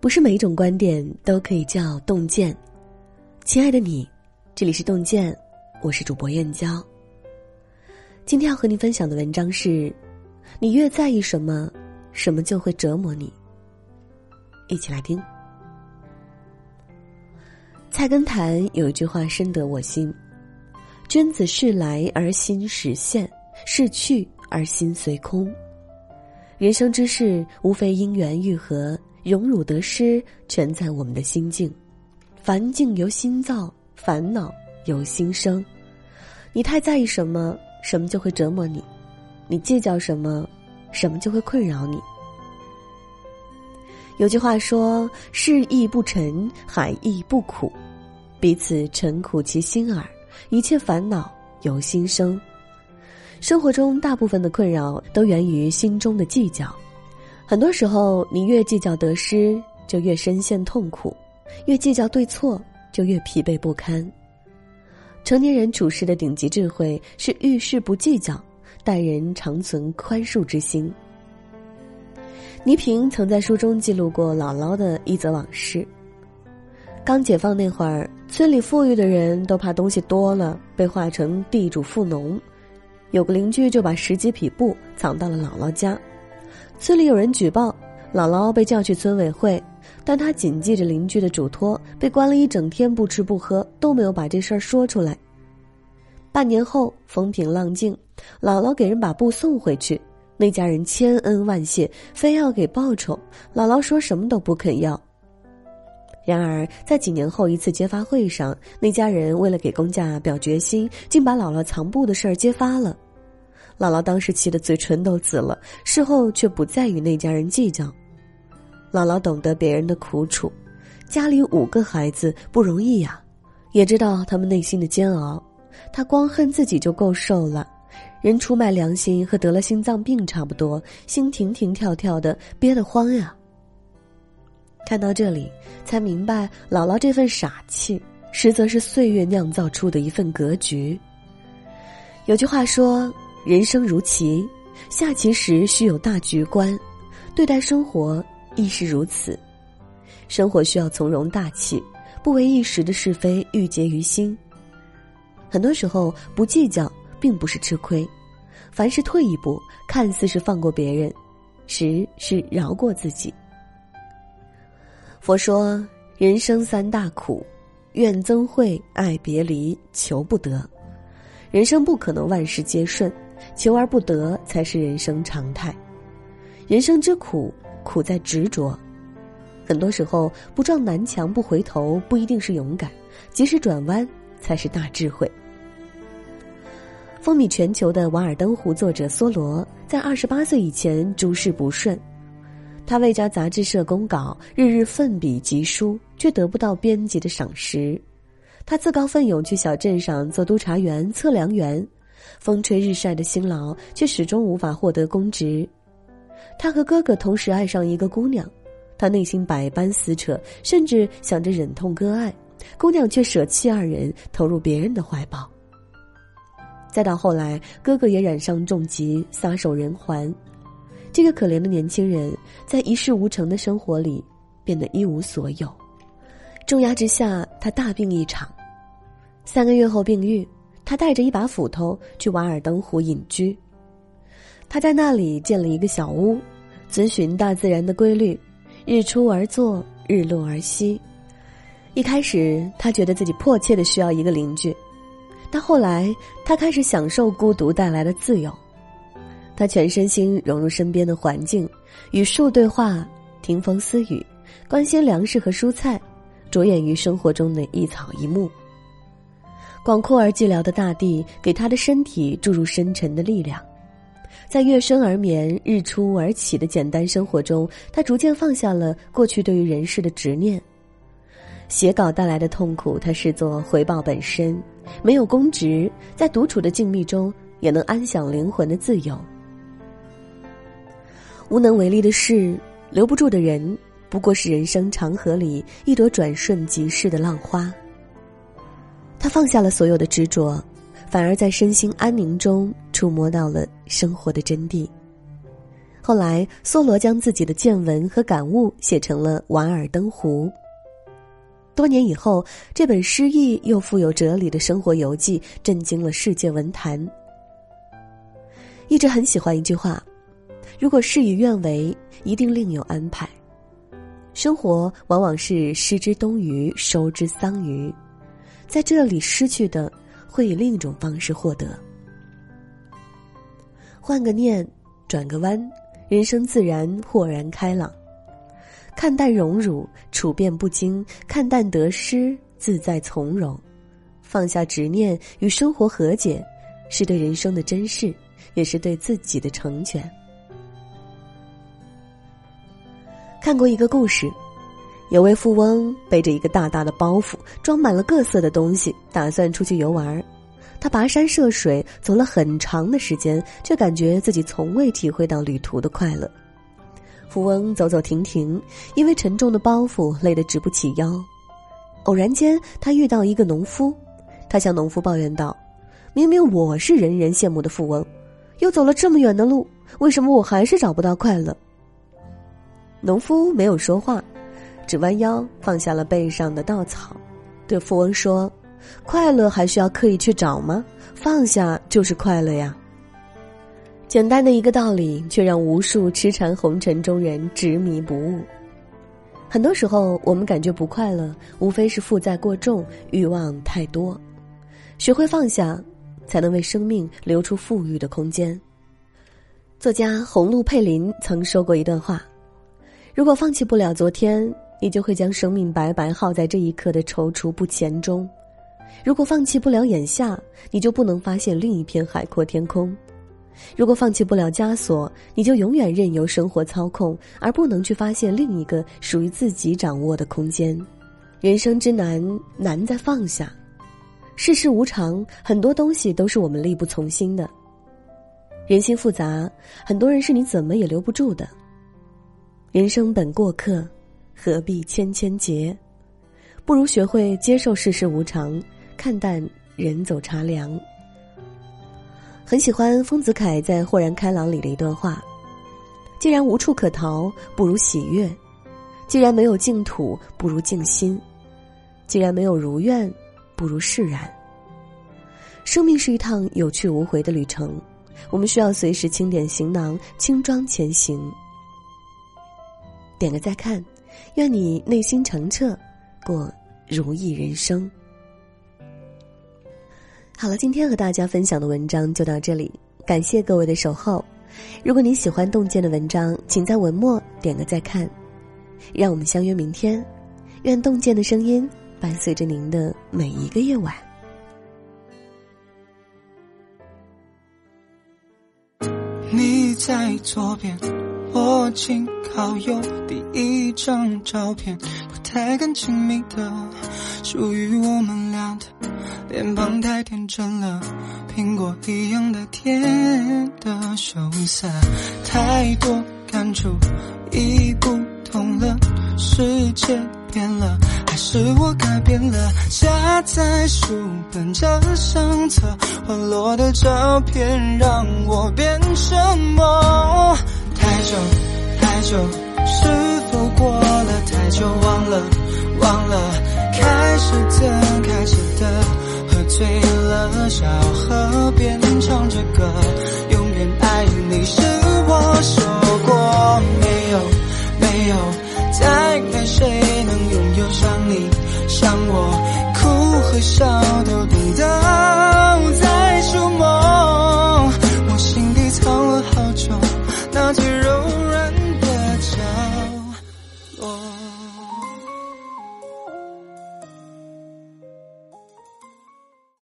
不是每一种观点都可以叫洞见。亲爱的你，这里是洞见，我是主播燕娇。今天要和你分享的文章是：你越在意什么，什么就会折磨你。一起来听。菜根谭有一句话深得我心：“君子事来而心始现，事去而心随空。”人生之事，无非因缘愈合。荣辱得失，全在我们的心境。烦境由心造，烦恼由心生。你太在意什么，什么就会折磨你；你计较什么，什么就会困扰你。有句话说：“事意不沉，海亦不苦。”彼此沉苦其心耳。一切烦恼由心生。生活中大部分的困扰都源于心中的计较。很多时候，你越计较得失，就越深陷痛苦；越计较对错，就越疲惫不堪。成年人处事的顶级智慧是遇事不计较，待人常存宽恕之心。倪萍曾在书中记录过姥姥的一则往事：刚解放那会儿，村里富裕的人都怕东西多了被划成地主富农，有个邻居就把十几匹布藏到了姥姥家。村里有人举报，姥姥被叫去村委会，但她谨记着邻居的嘱托，被关了一整天，不吃不喝，都没有把这事儿说出来。半年后，风平浪静，姥姥给人把布送回去，那家人千恩万谢，非要给报酬，姥姥说什么都不肯要。然而，在几年后一次揭发会上，那家人为了给公家表决心，竟把姥姥藏布的事儿揭发了。姥姥当时气得嘴唇都紫了，事后却不再与那家人计较。姥姥懂得别人的苦楚，家里五个孩子不容易呀，也知道他们内心的煎熬。她光恨自己就够受了，人出卖良心和得了心脏病差不多，心停停跳跳的，憋得慌呀。看到这里，才明白姥姥这份傻气，实则是岁月酿造出的一份格局。有句话说。人生如棋，下棋时需有大局观，对待生活亦是如此。生活需要从容大气，不为一时的是非郁结于心。很多时候不计较，并不是吃亏，凡事退一步，看似是放过别人，实是饶过自己。佛说：人生三大苦，怨憎会、爱别离、求不得。人生不可能万事皆顺。求而不得才是人生常态，人生之苦，苦在执着。很多时候，不撞南墙不回头，不一定是勇敢；及时转弯，才是大智慧。风靡全球的《瓦尔登湖》作者梭罗，在二十八岁以前诸事不顺，他为家杂志社公稿，日日奋笔疾书，却得不到编辑的赏识。他自告奋勇去小镇上做督察员、测量员。风吹日晒的辛劳，却始终无法获得公职。他和哥哥同时爱上一个姑娘，他内心百般撕扯，甚至想着忍痛割爱，姑娘却舍弃二人，投入别人的怀抱。再到后来，哥哥也染上重疾，撒手人寰。这个可怜的年轻人，在一事无成的生活里，变得一无所有。重压之下，他大病一场，三个月后病愈。他带着一把斧头去瓦尔登湖隐居。他在那里建了一个小屋，遵循大自然的规律，日出而作，日落而息。一开始，他觉得自己迫切的需要一个邻居，但后来他开始享受孤独带来的自由。他全身心融入身边的环境，与树对话，听风私语，关心粮食和蔬菜，着眼于生活中的一草一木。广阔而寂寥的大地给他的身体注入深沉的力量，在月升而眠、日出而起的简单生活中，他逐渐放下了过去对于人世的执念。写稿带来的痛苦，他视作回报本身。没有公职，在独处的静谧中，也能安享灵魂的自由。无能为力的事，留不住的人，不过是人生长河里一朵转瞬即逝的浪花。他放下了所有的执着，反而在身心安宁中触摸到了生活的真谛。后来，梭罗将自己的见闻和感悟写成了《瓦尔登湖》。多年以后，这本诗意又富有哲理的生活游记震惊了世界文坛。一直很喜欢一句话：“如果事与愿违，一定另有安排。”生活往往是失之东隅，收之桑榆，在这里失去的，会以另一种方式获得。换个念，转个弯，人生自然豁然开朗。看淡荣辱，处变不惊；看淡得失，自在从容。放下执念，与生活和解，是对人生的珍视，也是对自己的成全。看过一个故事，有位富翁背着一个大大的包袱，装满了各色的东西，打算出去游玩。他跋山涉水，走了很长的时间，却感觉自己从未体会到旅途的快乐。富翁走走停停，因为沉重的包袱累得直不起腰。偶然间，他遇到一个农夫，他向农夫抱怨道：“明明我是人人羡慕的富翁，又走了这么远的路，为什么我还是找不到快乐？”农夫没有说话，只弯腰放下了背上的稻草，对富翁说：“快乐还需要刻意去找吗？放下就是快乐呀。”简单的一个道理，却让无数痴缠红尘中人执迷不悟。很多时候，我们感觉不快乐，无非是负债过重、欲望太多。学会放下，才能为生命留出富裕的空间。作家红露佩林曾说过一段话：“如果放弃不了昨天，你就会将生命白白耗在这一刻的踌躇不前中；如果放弃不了眼下，你就不能发现另一片海阔天空。”如果放弃不了枷锁，你就永远任由生活操控，而不能去发现另一个属于自己掌握的空间。人生之难，难在放下。世事无常，很多东西都是我们力不从心的。人心复杂，很多人是你怎么也留不住的。人生本过客，何必千千结？不如学会接受世事无常，看淡人走茶凉。很喜欢丰子恺在《豁然开朗》里的一段话：“既然无处可逃，不如喜悦；既然没有净土，不如静心；既然没有如愿，不如释然。”生命是一趟有去无回的旅程，我们需要随时清点行囊，轻装前行。点个再看，愿你内心澄澈，过如意人生。好了，今天和大家分享的文章就到这里，感谢各位的守候。如果你喜欢洞见的文章，请在文末点个再看。让我们相约明天，愿洞见的声音伴随着您的每一个夜晚。你在左边，我紧靠右，第一张照片不太敢亲密的，属于我们俩的。脸庞太天真了，苹果一样的甜的羞涩，太多感触已不同了，世界变了，还是我改变了？夹在书本这相册，滑落的照片让我变沉默？太久太久，是否过了太久？忘了忘了，开始的开始的。喝醉了，小河边唱着歌，永远爱你是我说过，没有没有，再爱谁能拥有像你像我，哭和笑都懂得。